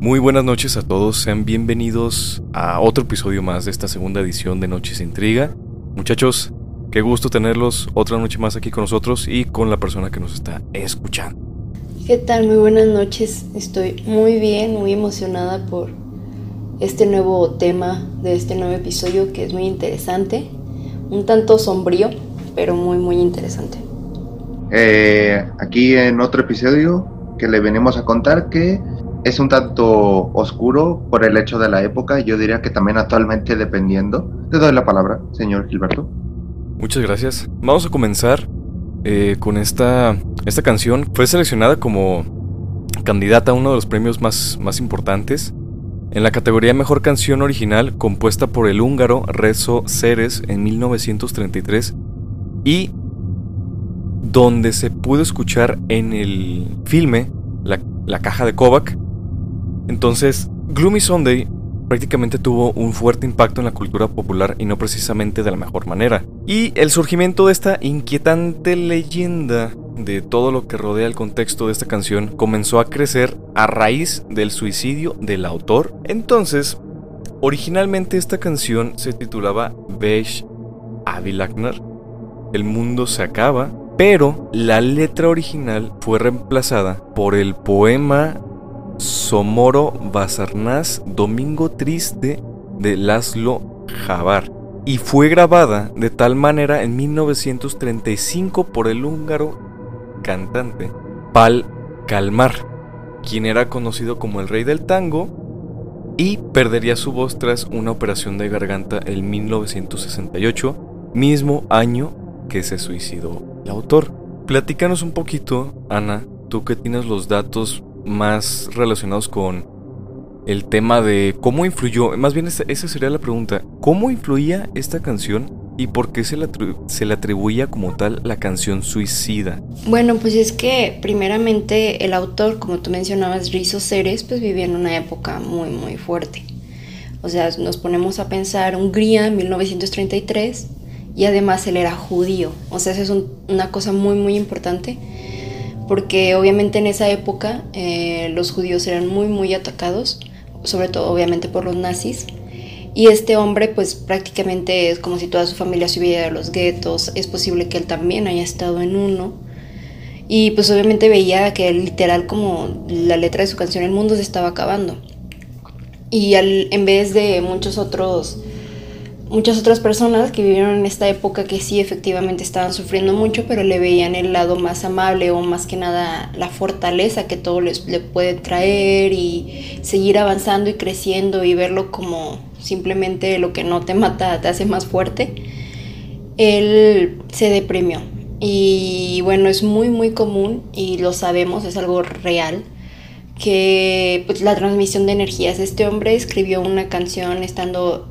Muy buenas noches a todos, sean bienvenidos a otro episodio más de esta segunda edición de Noches Intriga. Muchachos, qué gusto tenerlos otra noche más aquí con nosotros y con la persona que nos está escuchando. ¿Qué tal? Muy buenas noches, estoy muy bien, muy emocionada por este nuevo tema de este nuevo episodio que es muy interesante, un tanto sombrío, pero muy muy interesante. Eh, aquí en otro episodio que le venimos a contar que es un tanto oscuro por el hecho de la época, yo diría que también actualmente dependiendo. Te doy la palabra, señor Gilberto. Muchas gracias. Vamos a comenzar eh, con esta, esta canción. Fue seleccionada como candidata a uno de los premios más, más importantes en la categoría Mejor Canción Original compuesta por el húngaro Rezo Ceres en 1933 y donde se pudo escuchar en el filme La, la Caja de Kovac entonces, Gloomy Sunday prácticamente tuvo un fuerte impacto en la cultura popular y no precisamente de la mejor manera. Y el surgimiento de esta inquietante leyenda de todo lo que rodea el contexto de esta canción comenzó a crecer a raíz del suicidio del autor. Entonces, originalmente esta canción se titulaba Beige Avilagnar, El mundo se acaba, pero la letra original fue reemplazada por el poema Somoro Basarnás Domingo Triste de Laszlo Javar y fue grabada de tal manera en 1935 por el húngaro cantante Pal Kalmar, quien era conocido como el rey del tango y perdería su voz tras una operación de garganta en 1968, mismo año que se suicidó el autor. Platícanos un poquito, Ana, tú que tienes los datos más relacionados con el tema de cómo influyó, más bien esa, sería la pregunta, ¿cómo influía esta canción y por qué se le, se le atribuía como tal la canción Suicida? Bueno, pues es que primeramente el autor, como tú mencionabas, Rizzo Ceres, pues vivía en una época muy, muy fuerte. O sea, nos ponemos a pensar Hungría en 1933 y además él era judío. O sea, eso es una cosa muy, muy importante porque obviamente en esa época eh, los judíos eran muy muy atacados, sobre todo obviamente por los nazis. Y este hombre pues prácticamente es como si toda su familia se hubiera a los guetos, es posible que él también haya estado en uno. Y pues obviamente veía que literal como la letra de su canción El mundo se estaba acabando. Y en vez de muchos otros muchas otras personas que vivieron en esta época que sí efectivamente estaban sufriendo mucho, pero le veían el lado más amable o más que nada la fortaleza que todo les, le puede traer y seguir avanzando y creciendo y verlo como simplemente lo que no te mata te hace más fuerte. Él se deprimió y bueno, es muy muy común y lo sabemos, es algo real que pues, la transmisión de energías. Este hombre escribió una canción estando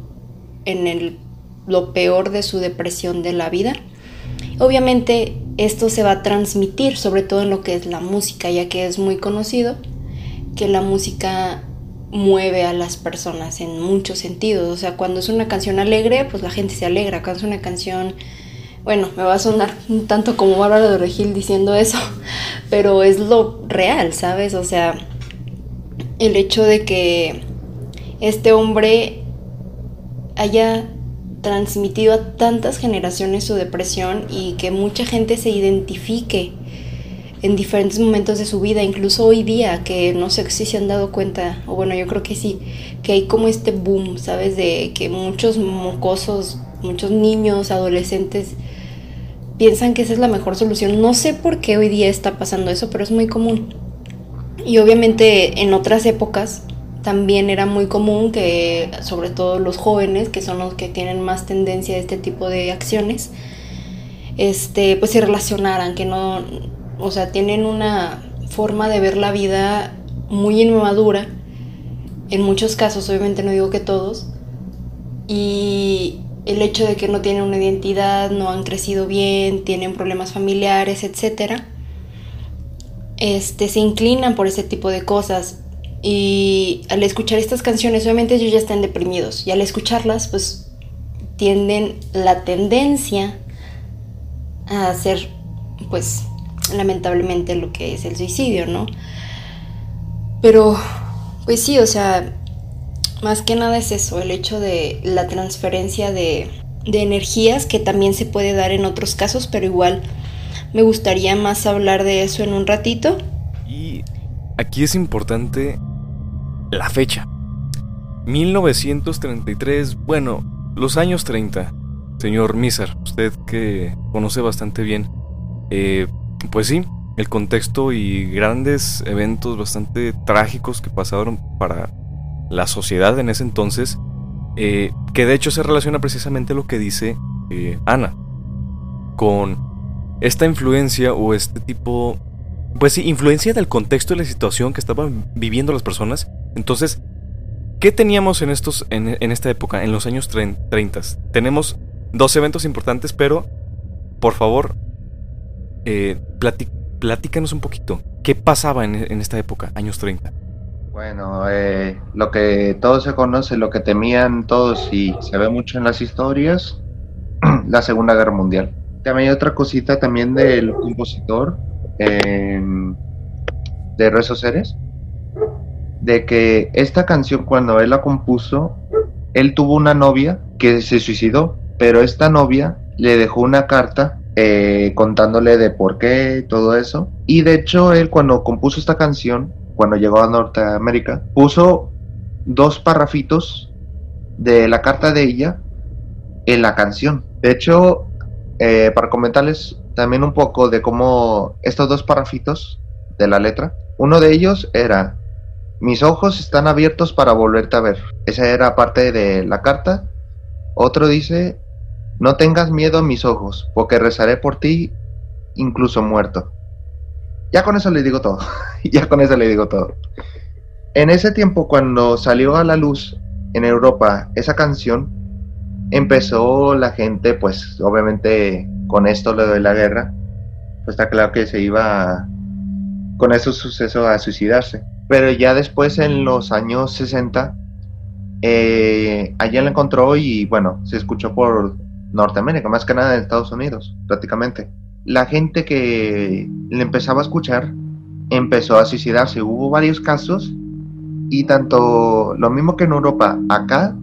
en el, lo peor de su depresión de la vida. Obviamente esto se va a transmitir sobre todo en lo que es la música, ya que es muy conocido que la música mueve a las personas en muchos sentidos. O sea, cuando es una canción alegre, pues la gente se alegra. Cuando es una canción, bueno, me va a sonar un tanto como Bárbara de Regil diciendo eso, pero es lo real, ¿sabes? O sea, el hecho de que este hombre haya transmitido a tantas generaciones su depresión y que mucha gente se identifique en diferentes momentos de su vida, incluso hoy día, que no sé si se han dado cuenta, o bueno, yo creo que sí, que hay como este boom, ¿sabes? De que muchos mocosos, muchos niños, adolescentes, piensan que esa es la mejor solución. No sé por qué hoy día está pasando eso, pero es muy común. Y obviamente en otras épocas también era muy común que, sobre todo los jóvenes, que son los que tienen más tendencia a este tipo de acciones, este, pues se relacionaran, que no, o sea, tienen una forma de ver la vida muy inmadura, en muchos casos, obviamente no digo que todos, y el hecho de que no tienen una identidad, no han crecido bien, tienen problemas familiares, etc., este, se inclinan por ese tipo de cosas y al escuchar estas canciones, obviamente ellos ya están deprimidos. Y al escucharlas, pues tienden la tendencia a hacer, pues, lamentablemente lo que es el suicidio, ¿no? Pero, Pues sí, o sea, más que nada es eso, el hecho de la transferencia de, de energías que también se puede dar en otros casos, pero igual me gustaría más hablar de eso en un ratito. Y aquí es importante la fecha. 1933, bueno, los años 30. Señor Miser, usted que conoce bastante bien, eh, pues sí, el contexto y grandes eventos bastante trágicos que pasaron para la sociedad en ese entonces, eh, que de hecho se relaciona precisamente lo que dice eh, Ana, con esta influencia o este tipo, pues sí, influencia del contexto y la situación que estaban viviendo las personas. Entonces, ¿qué teníamos en, estos, en, esta época, en los años 30? Tenemos dos eventos importantes, pero por favor, eh, platícanos un poquito. ¿Qué pasaba en, esta época, años 30? Bueno, eh, lo que todos se conoce, lo que temían todos y se ve mucho en las historias, la Segunda Guerra Mundial. También hay otra cosita también del compositor em, de Rezos Seres, de que esta canción cuando él la compuso, él tuvo una novia que se suicidó, pero esta novia le dejó una carta eh, contándole de por qué, todo eso. Y de hecho él cuando compuso esta canción, cuando llegó a Norteamérica, puso dos parrafitos de la carta de ella en la canción. De hecho, eh, para comentarles también un poco de cómo estos dos parrafitos de la letra, uno de ellos era, mis ojos están abiertos para volverte a ver. Esa era parte de la carta. Otro dice, no tengas miedo a mis ojos, porque rezaré por ti incluso muerto. Ya con eso le digo todo. ya con eso le digo todo. En ese tiempo, cuando salió a la luz en Europa esa canción, empezó la gente, pues obviamente con esto lo de la guerra, pues está claro que se iba con esos sucesos a suicidarse. Pero ya después en los años 60, eh, allá la encontró y bueno, se escuchó por Norteamérica, más que nada en Estados Unidos, prácticamente. La gente que le empezaba a escuchar empezó a suicidarse. Hubo varios casos y tanto lo mismo que en Europa, acá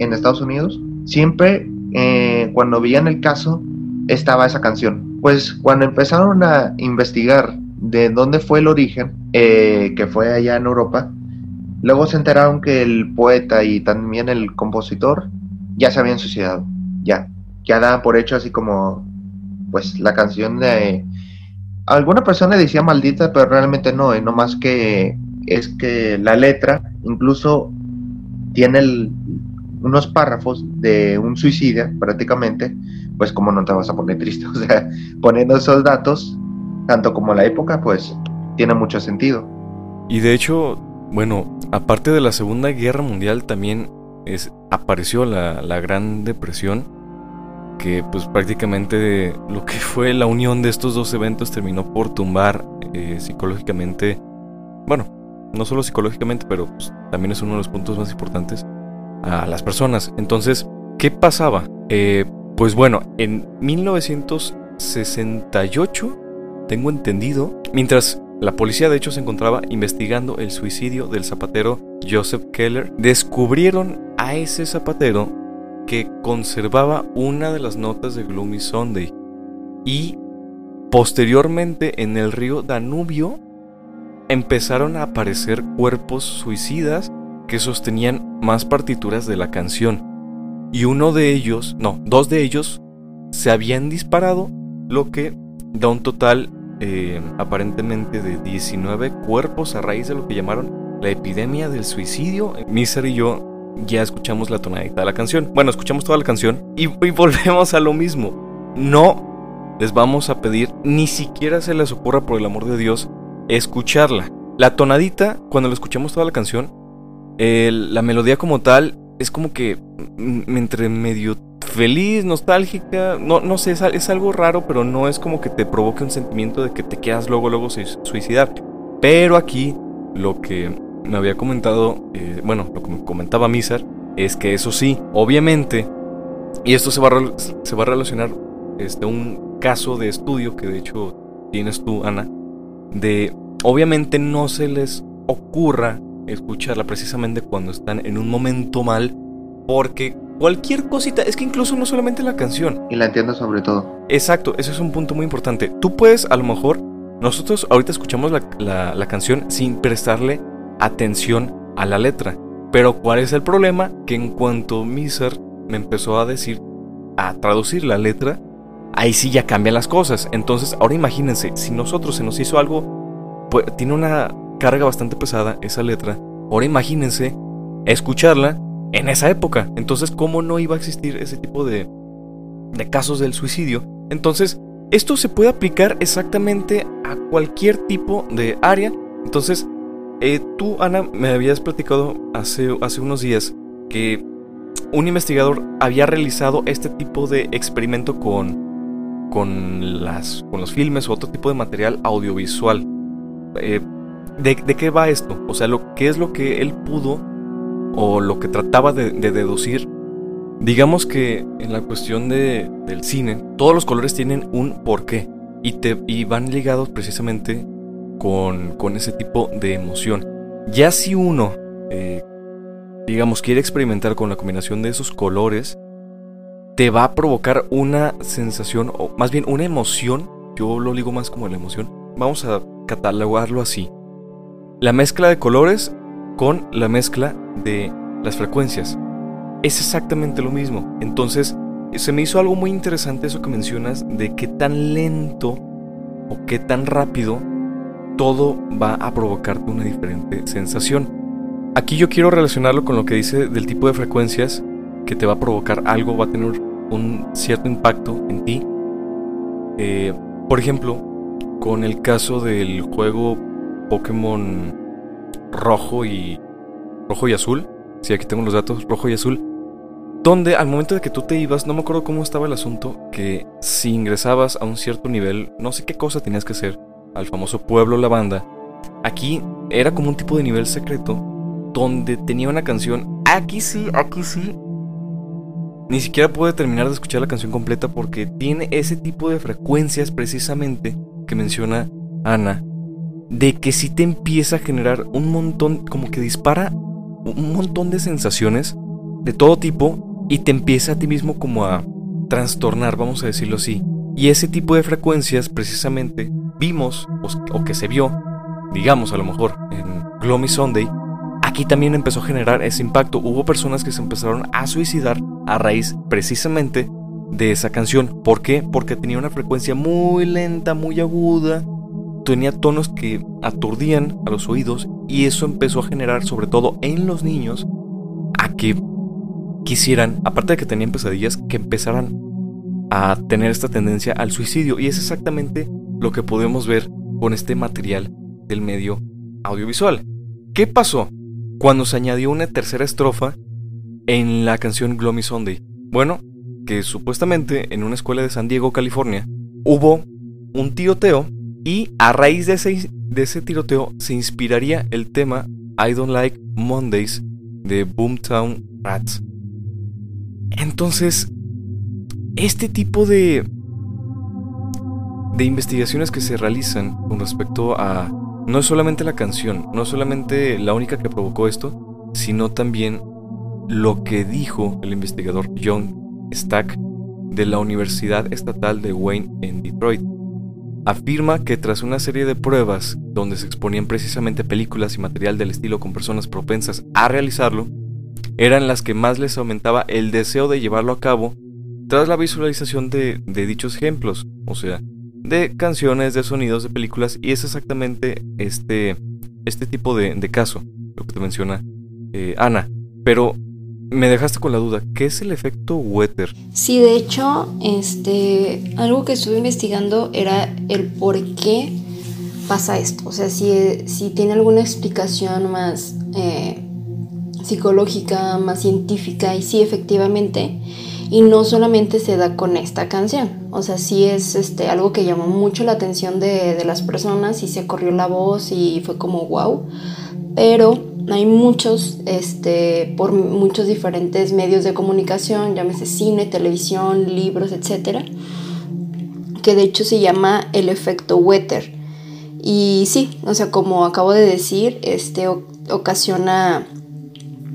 en Estados Unidos, siempre eh, cuando veían el caso estaba esa canción. Pues cuando empezaron a investigar de dónde fue el origen, eh, que fue allá en Europa, luego se enteraron que el poeta y también el compositor ya se habían suicidado. Ya, ya daban por hecho así como, pues la canción de... Alguna persona decía maldita, pero realmente no, no más que es que la letra incluso tiene unos párrafos de un suicida prácticamente, pues como no te vas a poner triste, o sea, poniendo esos datos, tanto como la época, pues tiene mucho sentido. Y de hecho, bueno, aparte de la Segunda Guerra Mundial también es, apareció la, Gran Depresión, que pues prácticamente lo que fue la unión de estos dos eventos terminó por tumbar eh, psicológicamente, bueno, no solo psicológicamente, pero pues, también es uno de los puntos más importantes, a las personas. Entonces, ¿qué pasaba? Eh, pues bueno, en 1968, tengo entendido, mientras la policía de hecho se encontraba investigando el suicidio del zapatero Joseph Keller, descubrieron a ese zapatero que conservaba una de las notas de Gloomy Sunday y posteriormente en el río Danubio empezaron a aparecer cuerpos suicidas que sostenían más partituras de la canción. Y uno de ellos, no, dos de ellos, se habían disparado, lo que da un total eh, aparentemente de 19 cuerpos a raíz de lo que llamaron la epidemia del suicidio. Miser y yo ya escuchamos la tonadita de la canción. Bueno, escuchamos toda la canción y, volvemos a lo mismo. No les vamos a pedir, ni siquiera se les ocurra por el amor de Dios, escucharla. La tonadita, cuando lo escuchamos toda la canción, la melodía como tal es como que entre medio feliz, nostálgica, no, no sé, es, algo raro, pero no es como que te provoque un sentimiento de que te quedas luego, luego suicidar. Pero aquí lo que me había comentado, eh, bueno, lo que me comentaba Mizar, es que eso sí, obviamente, y esto se va a, se va a relacionar este, un caso de estudio que de hecho tienes tú, Ana, de obviamente no se les ocurra escucharla precisamente cuando están en un momento mal, porque cualquier cosita, es que incluso no solamente la canción. Y la entiendo sobre todo. Exacto, ese es un punto muy importante. Tú puedes, a lo mejor, nosotros ahorita escuchamos la, canción sin prestarle atención a la letra. Pero ¿cuál es el problema? Que en cuanto Miser me empezó a decir, a traducir la letra, ahí sí ya cambian las cosas. Entonces, ahora imagínense, si nosotros se nos hizo algo, pues, tiene una carga bastante pesada esa letra. Ahora imagínense escucharla en esa época. Entonces, ¿cómo no iba a existir ese tipo de, de casos del suicidio? Entonces, esto se puede aplicar exactamente a cualquier tipo de área. Entonces, eh, tú, Ana, me habías platicado hace, hace unos días que un investigador había realizado este tipo de experimento con, con, las, con los filmes o otro tipo de material audiovisual. Eh, ¿de, qué va esto? O sea, lo, ¿qué es lo que él pudo o lo que trataba de, deducir? Digamos que en la cuestión de, del cine, todos los colores tienen un porqué y, te, y van ligados precisamente con, con ese tipo de emoción. Ya si uno eh, digamos, quiere experimentar con la combinación de esos colores, te va a provocar una sensación, o más bien una emoción, yo lo digo más como la emoción, vamos a catalogarlo así. La mezcla de colores con la mezcla de las frecuencias. Es exactamente lo mismo. Entonces, se me hizo algo muy interesante eso que mencionas de qué tan lento o qué tan rápido todo va a provocarte una diferente sensación. Aquí yo quiero relacionarlo con lo que dice del tipo de frecuencias que te va a provocar algo, va a tener un cierto impacto en ti. Eh, por ejemplo, con el caso del juego Pokémon rojo y rojo y azul. Si aquí tengo los datos, rojo y azul. Donde al momento de que tú te ibas, no me acuerdo cómo estaba el asunto, que si ingresabas a un cierto nivel, no sé qué cosa tenías que hacer, al famoso pueblo lavanda, aquí era como un tipo de nivel secreto donde tenía una canción. Aquí sí, aquí sí. Ni siquiera pude terminar de escuchar la canción completa porque tiene ese tipo de frecuencias precisamente que menciona Ana. De que si te empieza a generar un montón, como que dispara un montón de sensaciones de todo tipo y te empieza a ti mismo como a trastornar, vamos a decirlo así. Y ese tipo de frecuencias precisamente vimos o que se vio, digamos a lo mejor en Gloomy Sunday, aquí también empezó a generar ese impacto. Hubo personas que se empezaron a suicidar a raíz precisamente de esa canción. ¿Por qué? Porque tenía una frecuencia muy lenta, muy aguda, tenía tonos que aturdían a los oídos y eso empezó a generar, sobre todo en los niños, a que quisieran, aparte de que tenían pesadillas, que empezaran a tener esta tendencia al suicidio. Y es exactamente lo que podemos ver con este material del medio audiovisual. ¿Qué pasó? cuando se añadió una tercera estrofa en la canción Gloomy Sunday. Bueno, que supuestamente en una escuela de San Diego, California, hubo un tiroteo y a raíz de ese, de ese tiroteo se inspiraría el tema I Don't Like Mondays de Boomtown Rats. Entonces, este tipo de de investigaciones que se realizan con respecto a no es solamente la canción, no es solamente la única que provocó esto, sino también lo que dijo el investigador John Stack de la Universidad Estatal de Wayne en Detroit. Afirma que tras una serie de pruebas donde se exponían precisamente películas y material del estilo con personas propensas a realizarlo, eran las que más les aumentaba el deseo de llevarlo a cabo tras la visualización de, de dichos ejemplos. O sea, de canciones, de sonidos, de películas, y es exactamente este, este tipo de, caso, lo que te menciona eh, Ana. Pero me dejaste con la duda, ¿qué es el efecto Wetter? Sí, de hecho, este, algo que estuve investigando era el por qué pasa esto. O sea, si, si tiene alguna explicación más eh, psicológica, más científica, y sí, efectivamente y no solamente se da con esta canción, o sea, sí es este, algo que llamó mucho la atención de, las personas y se corrió la voz y fue como wow, pero hay muchos, este, por muchos diferentes medios de comunicación, llámese cine, televisión, libros, etcétera, que de hecho se llama el efecto Wetter. Y sí, o sea, como acabo de decir, este, ocasiona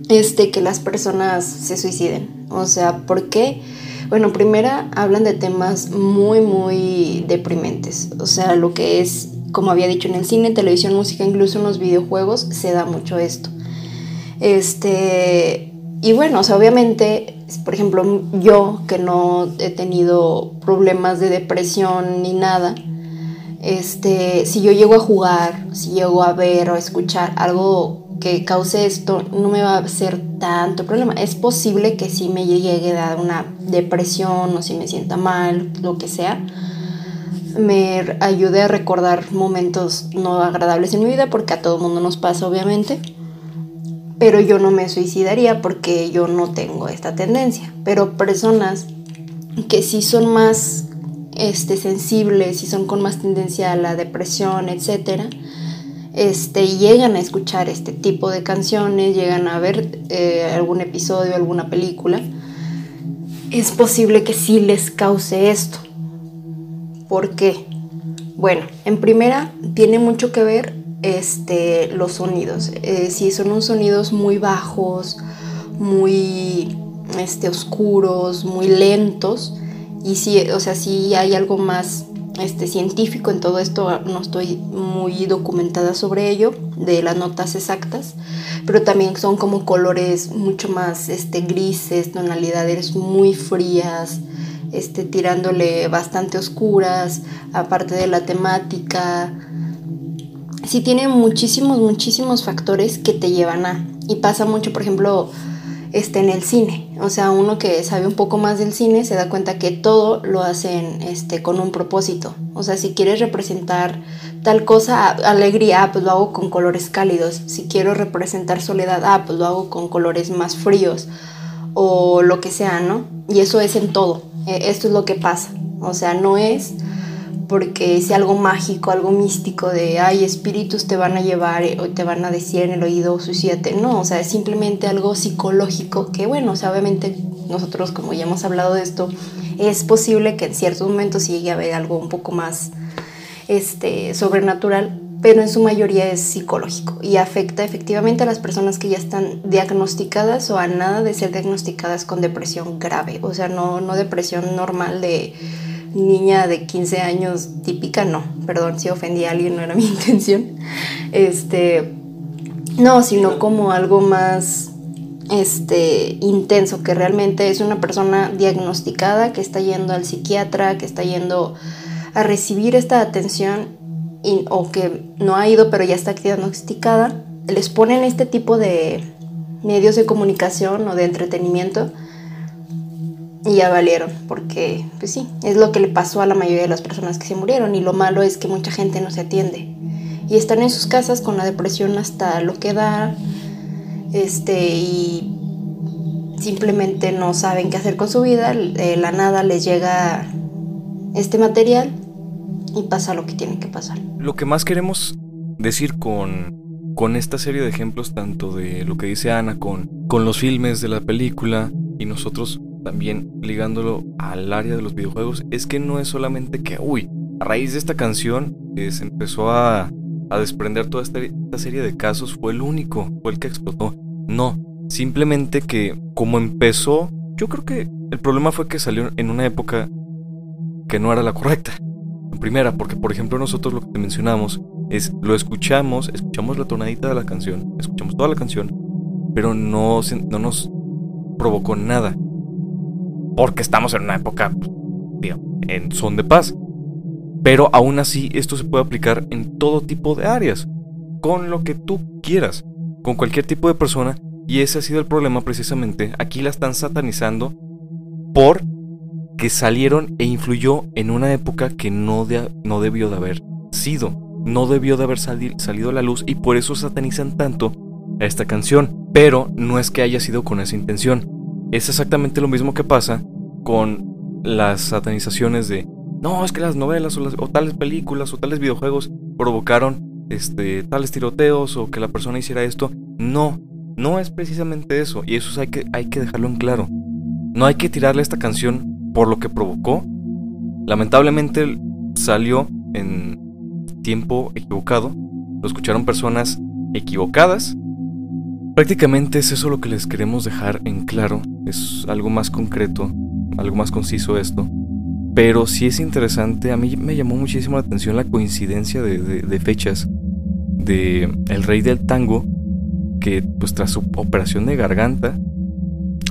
este que las personas se suiciden. O sea, ¿por qué? Bueno, primera hablan de temas muy muy deprimentes. O sea, lo que es como había dicho en el cine, televisión, música, incluso en los videojuegos se da mucho esto. Este, y bueno, o sea, obviamente, por ejemplo, yo que no he tenido problemas de depresión ni nada, este, si yo llego a jugar, si llego a ver o a escuchar algo que cause esto, no me va a ser tanto problema. Es posible que sí me llegue a dar una depresión o si me sienta mal, lo que sea, me ayude a recordar momentos no agradables en mi vida, porque a todo mundo nos pasa, obviamente pero yo no me suicidaría porque yo no tengo esta tendencia. Pero personas que sí son más este, sensibles y son con más tendencia a la depresión, etcétera, este, llegan a escuchar este tipo de canciones, llegan a ver eh, algún episodio, alguna película, es posible que sí les cause esto. ¿Por qué? Bueno, en primera, tiene mucho que ver este, los sonidos. Eh, si son unos sonidos muy bajos, muy este, oscuros, muy lentos, y si, o sea, si hay algo más este, científico en todo esto, no estoy muy documentada sobre ello, de las notas exactas, pero también son como colores mucho más este, grises, tonalidades muy frías, este, tirándole bastante oscuras, aparte de la temática, sí tiene muchísimos, muchísimos factores que te llevan a. Y pasa mucho, por ejemplo, este, en el cine. O sea, uno que sabe un poco más del cine se da cuenta que todo lo hacen este, con un propósito. O sea, si quieres representar tal cosa, alegría, ah, pues lo hago con colores cálidos. Si quiero representar soledad, ah, pues lo hago con colores más fríos. O lo que sea, ¿no? Y eso es en todo. E, esto es lo que pasa. O sea, no es porque es algo mágico, algo místico de, ay, espíritus te van a llevar eh, o te van a decir en el oído, suicídate. No, o sea, es simplemente algo psicológico que, bueno, o sea, obviamente nosotros, como ya hemos hablado de esto, es posible que en ciertos momentos llegue a haber algo un poco más este, sobrenatural, pero en su mayoría es psicológico y afecta efectivamente a las personas que ya están diagnosticadas o a nada de ser diagnosticadas con depresión grave, o sea, no, no depresión normal de niña de 15 años típica, no, perdón si ofendí a alguien, no era mi intención. Este, no, sino como algo más este intenso, que realmente es una persona diagnosticada que está yendo al psiquiatra, que está yendo a recibir esta atención o que no ha ido pero ya está diagnosticada, les ponen este tipo de medios de comunicación o de entretenimiento y ya valieron, porque pues sí, es lo que le pasó a la mayoría de las personas que se murieron y lo malo es que mucha gente no se atiende. Y están en sus casas con la depresión hasta lo que da este y simplemente no saben qué hacer con su vida, de la nada les llega este material y pasa lo que tiene que pasar. Lo que más queremos decir con, con esta serie de ejemplos, tanto de lo que dice Ana, con, con los filmes de la película y nosotros también ligándolo al área de los videojuegos, es que no es solamente que, uy, a raíz de esta canción que se empezó a, a desprender toda esta, esta serie de casos, fue el único, fue el que explotó. No, simplemente que como empezó, yo creo que el problema fue que salió en una época que no era la correcta. Primera, porque por ejemplo nosotros lo que te mencionamos es lo escuchamos, escuchamos la tonadita de la canción, escuchamos toda la canción, pero no, no nos provocó nada porque estamos en una época, en son de paz. Pero aún así esto se puede aplicar en todo tipo de áreas, con lo que tú quieras, con cualquier tipo de persona, y ese ha sido el problema precisamente. Aquí la están satanizando por que salieron e influyó en una época que no, no debió de haber sido, no debió de haber salido a la luz y por eso satanizan tanto a esta canción. Pero no es que haya sido con esa intención, es exactamente lo mismo que pasa con las satanizaciones de no, es que las novelas o, tales películas o tales videojuegos provocaron este, tales tiroteos o que la persona hiciera esto. No, no es precisamente eso. Y eso hay que, hay que dejarlo en claro. No hay que tirarle esta canción por lo que provocó. Lamentablemente salió en tiempo equivocado. Lo escucharon personas equivocadas Prácticamente es eso lo que les queremos dejar en claro, es algo más concreto, algo más conciso esto. Pero sí es interesante, a mí me llamó muchísimo la atención la coincidencia de, fechas de El Rey del Tango, que pues tras su operación de garganta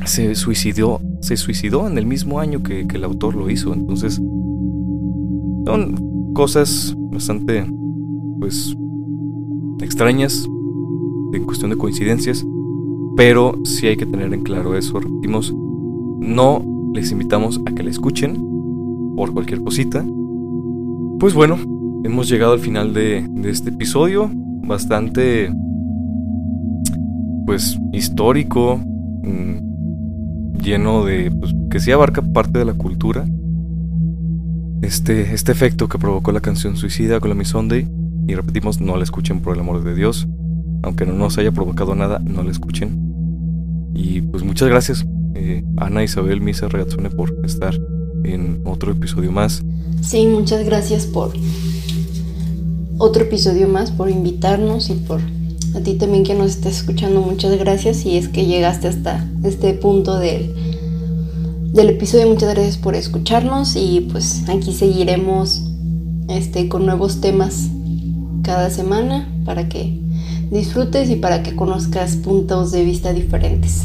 se suicidó, se suicidó en el mismo año que, el autor lo hizo. Entonces, son cosas bastante, pues, extrañas, en cuestión de coincidencias, pero sí hay que tener en claro eso. Repetimos, no les invitamos a que la escuchen por cualquier cosita. Pues bueno, hemos llegado al final de, este episodio, bastante, pues, histórico, mm, lleno de, pues, que sí abarca parte de la cultura. Este, este efecto que provocó la canción Suicida con la Miss Sunday, y repetimos, no la escuchen por el amor de Dios aunque no nos haya provocado nada, no la escuchen. Y pues muchas gracias, eh, Ana Isabel Misa Regazzone, por estar en otro episodio más. Sí, muchas gracias por otro episodio más, por invitarnos y por a ti también que nos estás escuchando. Muchas gracias y es que llegaste hasta este punto del, del episodio. Muchas gracias por escucharnos y pues aquí seguiremos este, con nuevos temas cada semana para que disfrutes y para que conozcas puntos de vista diferentes.